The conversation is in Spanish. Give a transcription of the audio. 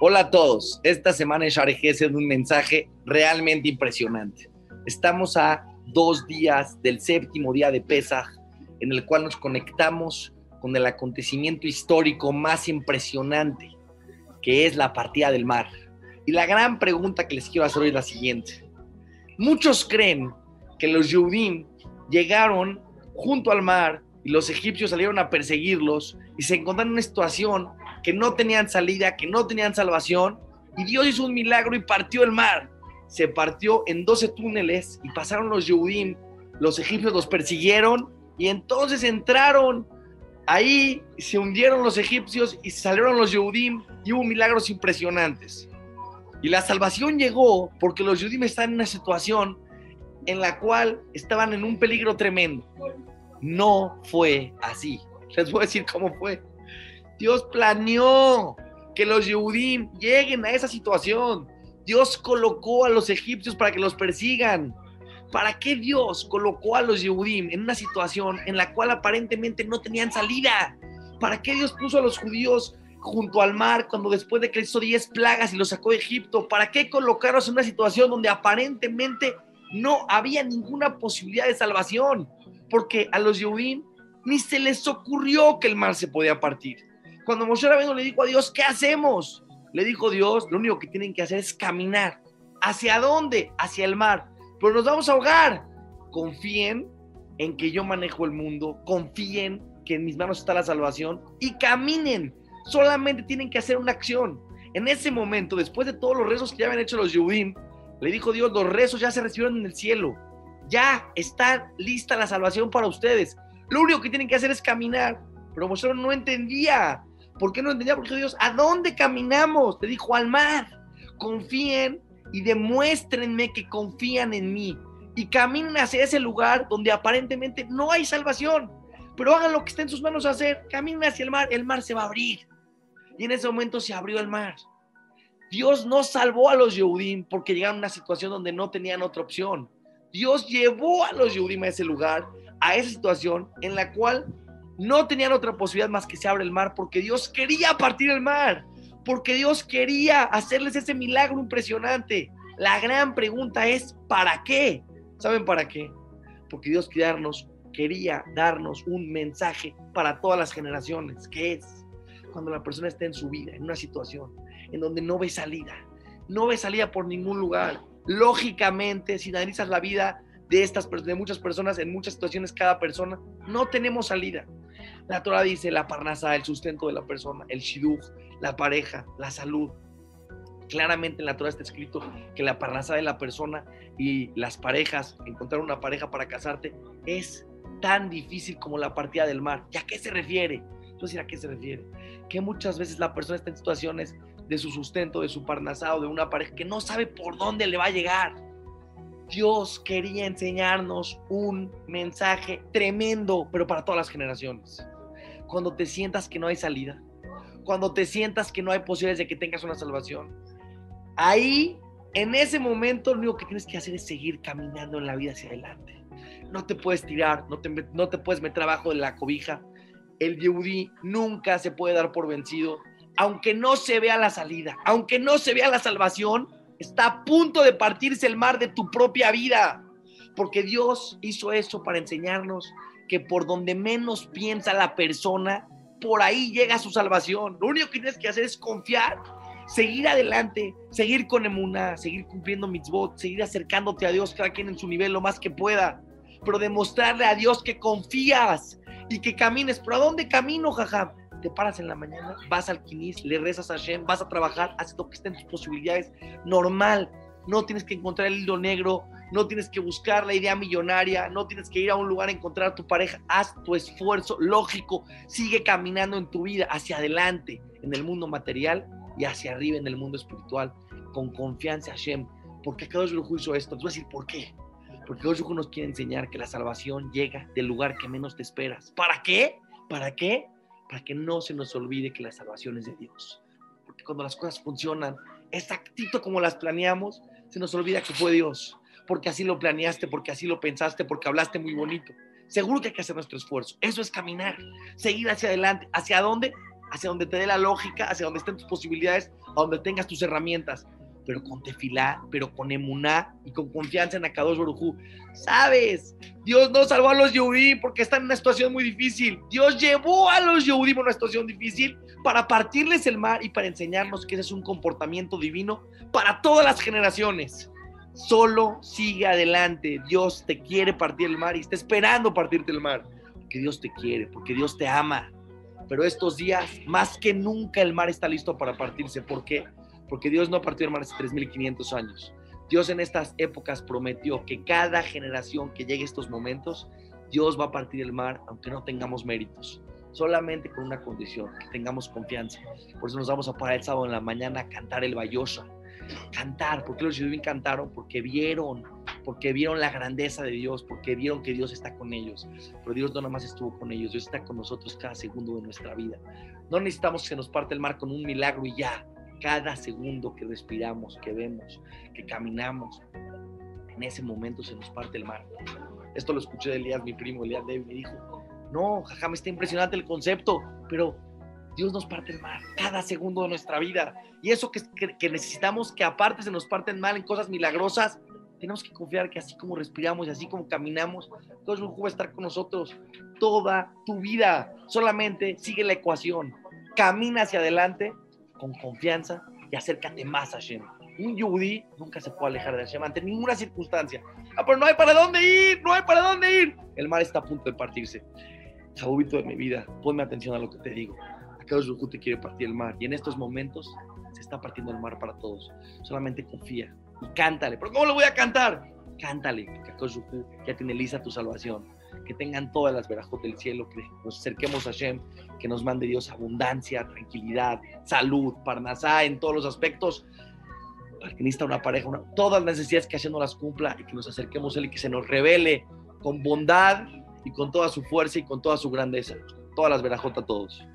Hola a todos. Esta semana en Share es un mensaje realmente impresionante. Estamos a dos días del séptimo día de Pesaj, en el cual nos conectamos con el acontecimiento histórico más impresionante, que es la partida del mar. Y la gran pregunta que les quiero hacer hoy es la siguiente. Muchos creen que los Yudim llegaron junto al mar y los egipcios salieron a perseguirlos y se encontraron en una situación que no tenían salida, que no tenían salvación, y Dios hizo un milagro y partió el mar. Se partió en 12 túneles y pasaron los Yehudim, los egipcios los persiguieron y entonces entraron ahí, se hundieron los egipcios y salieron los Yehudim y hubo milagros impresionantes. Y la salvación llegó porque los Yehudim están en una situación en la cual estaban en un peligro tremendo. No fue así. Les voy a decir cómo fue. Dios planeó que los Yehudim lleguen a esa situación. Dios colocó a los egipcios para que los persigan. ¿Para qué Dios colocó a los Yehudim en una situación en la cual aparentemente no tenían salida? ¿Para qué Dios puso a los judíos junto al mar cuando después de que hizo 10 plagas y los sacó de Egipto? ¿Para qué colocarlos en una situación donde aparentemente no había ninguna posibilidad de salvación? Porque a los Yehudim ni se les ocurrió que el mar se podía partir. Cuando Moshe Rabbeinu le dijo a Dios, ¿qué hacemos? Le dijo Dios, lo único que tienen que hacer es caminar. ¿Hacia dónde? Hacia el mar. Pero nos vamos a ahogar. Confíen en que yo manejo el mundo. Confíen que en mis manos está la salvación. Y caminen. Solamente tienen que hacer una acción. En ese momento, después de todos los rezos que ya habían hecho los Yudim, le dijo Dios, los rezos ya se recibieron en el cielo. Ya está lista la salvación para ustedes. Lo único que tienen que hacer es caminar. Pero Moshe no entendía. ¿Por qué no entendía? Porque Dios, ¿a dónde caminamos? Te dijo al mar. Confíen y demuéstrenme que confían en mí. Y caminen hacia ese lugar donde aparentemente no hay salvación. Pero hagan lo que esté en sus manos hacer. Caminen hacia el mar. El mar se va a abrir. Y en ese momento se abrió el mar. Dios no salvó a los Yehudim porque llegaron a una situación donde no tenían otra opción. Dios llevó a los Yehudim a ese lugar, a esa situación en la cual no tenían otra posibilidad más que se abre el mar porque Dios quería partir el mar, porque Dios quería hacerles ese milagro impresionante. La gran pregunta es, ¿para qué? ¿Saben para qué? Porque Dios quería darnos, quería darnos un mensaje para todas las generaciones, que es cuando la persona está en su vida, en una situación en donde no ve salida, no ve salida por ningún lugar. Lógicamente, si analizas la vida de estas de muchas personas, en muchas situaciones cada persona, no tenemos salida. La Torah dice la parnasa, el sustento de la persona, el shidduch, la pareja, la salud. Claramente en la Torah está escrito que la parnasa de la persona y las parejas, encontrar una pareja para casarte, es tan difícil como la partida del mar. ¿Y a qué se refiere? Entonces, ¿a qué se refiere? Que muchas veces la persona está en situaciones de su sustento, de su parnasado, de una pareja que no sabe por dónde le va a llegar. Dios quería enseñarnos un mensaje tremendo, pero para todas las generaciones cuando te sientas que no hay salida, cuando te sientas que no hay posibilidades de que tengas una salvación. Ahí, en ese momento, lo único que tienes que hacer es seguir caminando en la vida hacia adelante. No te puedes tirar, no te, no te puedes meter abajo de la cobija. El Yehudi nunca se puede dar por vencido, aunque no se vea la salida, aunque no se vea la salvación, está a punto de partirse el mar de tu propia vida, porque Dios hizo eso para enseñarnos que por donde menos piensa la persona, por ahí llega su salvación. Lo único que tienes que hacer es confiar, seguir adelante, seguir con emuna, seguir cumpliendo mitzvot, seguir acercándote a Dios, cada quien en su nivel lo más que pueda, pero demostrarle a Dios que confías y que camines. ¿Pero a dónde camino, jajam? Te paras en la mañana, vas al quinis, le rezas a Hashem, vas a trabajar, haces lo que esté en tus posibilidades, normal. No tienes que encontrar el hilo negro, no tienes que buscar la idea millonaria, no tienes que ir a un lugar a encontrar a tu pareja, haz tu esfuerzo lógico, sigue caminando en tu vida hacia adelante en el mundo material y hacia arriba en el mundo espiritual, con confianza Hashem. porque qué Kadosh Baruj hizo esto? Te voy a decir por qué. Porque Kadosh nos quiere enseñar que la salvación llega del lugar que menos te esperas. ¿Para qué? ¿Para qué? Para que no se nos olvide que la salvación es de Dios. Porque cuando las cosas funcionan exactito como las planeamos, se nos olvida que fue Dios porque así lo planeaste, porque así lo pensaste, porque hablaste muy bonito. Seguro que hay que hacer nuestro esfuerzo. Eso es caminar, seguir hacia adelante. ¿Hacia dónde? hacia donde te dé la lógica, hacia donde estén tus posibilidades, a donde tengas tus herramientas, pero con tefilá, pero con emuná y con confianza en Akadosh Barujú. ¿Sabes? Dios no salvó a los Yehudim porque están en una situación muy difícil. Dios llevó a los Yehudim a una situación difícil para partirles el mar y para enseñarnos que ese es un comportamiento divino para todas las generaciones. Solo sigue adelante. Dios te quiere partir el mar y está esperando partirte el mar. Porque Dios te quiere, porque Dios te ama. Pero estos días, más que nunca, el mar está listo para partirse. ¿Por qué? Porque Dios no partió mar hace 3.500 años. Dios en estas épocas prometió que cada generación que llegue a estos momentos, Dios va a partir el mar aunque no tengamos méritos. Solamente con una condición, que tengamos confianza. Por eso nos vamos a parar el sábado en la mañana a cantar el Bayosa cantar. ¿Por qué los judíos cantaron? Porque vieron, porque vieron la grandeza de Dios, porque vieron que Dios está con ellos. Pero Dios no nada más estuvo con ellos, Dios está con nosotros cada segundo de nuestra vida. No necesitamos que nos parte el mar con un milagro y ya. Cada segundo que respiramos, que vemos, que caminamos, en ese momento se nos parte el mar. Esto lo escuché de Elías, mi primo Elías David, me dijo, no, jaja, me está impresionante el concepto, pero Dios nos parte el mal cada segundo de nuestra vida. Y eso que, que, necesitamos que aparte se nos parten mal en cosas milagrosas, tenemos que confiar que así como respiramos y así como caminamos, Dios va a estar con nosotros toda tu vida. Solamente sigue la ecuación. Camina hacia adelante con confianza y acércate más a Hashem. Un yudí nunca se puede alejar de Hashem ante ninguna circunstancia. Ah, pero no hay para dónde ir, no hay para dónde ir. El mar está a punto de partirse. Jabubito de mi vida, ponme atención a lo que te digo. Akadosh te quiere partir el mar. Y en estos momentos se está partiendo el mar para todos. Solamente confía y cántale. ¿Pero cómo lo voy a cantar? Cántale, Akadosh ya tiene lista tu salvación. Que tengan todas las verajos del cielo, que nos acerquemos a Shem, que nos mande Dios abundancia, tranquilidad, salud, parnasá en todos los aspectos. Para que necesita una pareja, todas las necesidades que Hashem no las cumpla y que nos acerquemos a Él y que se nos revele con bondad y con toda su fuerza y con toda su grandeza. Todas las verajotas a todos.